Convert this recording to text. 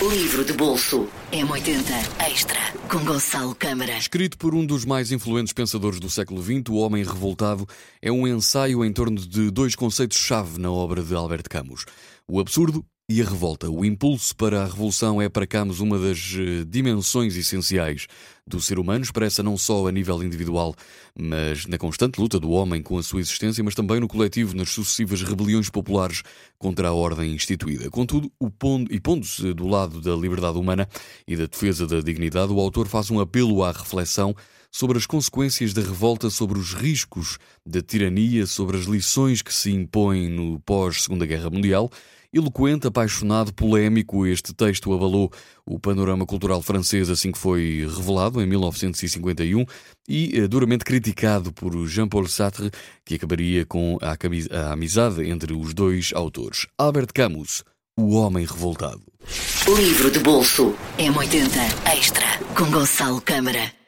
Livro de bolso M80 Extra com Gonçalo Câmara. Escrito por um dos mais influentes pensadores do século XX, O Homem Revoltado é um ensaio em torno de dois conceitos-chave na obra de Albert Camus: o absurdo e a revolta. O impulso para a revolução é para Camus uma das eh, dimensões essenciais do ser humano, expressa não só a nível individual, mas na constante luta do homem com a sua existência, mas também no coletivo, nas sucessivas rebeliões populares contra a ordem instituída. Contudo, pondo, e pondo-se do lado da liberdade humana e da defesa da dignidade, o autor faz um apelo à reflexão sobre as consequências da revolta, sobre os riscos da tirania, sobre as lições que se impõem no pós-Segunda Guerra Mundial Eloquente, apaixonado, polémico, este texto abalou o panorama cultural francês assim que foi revelado em 1951 e eh, duramente criticado por Jean-Paul Sartre, que acabaria com a, a amizade entre os dois autores. Albert Camus, O Homem Revoltado. Livro de bolso M80 Extra com Gonçalo Câmara.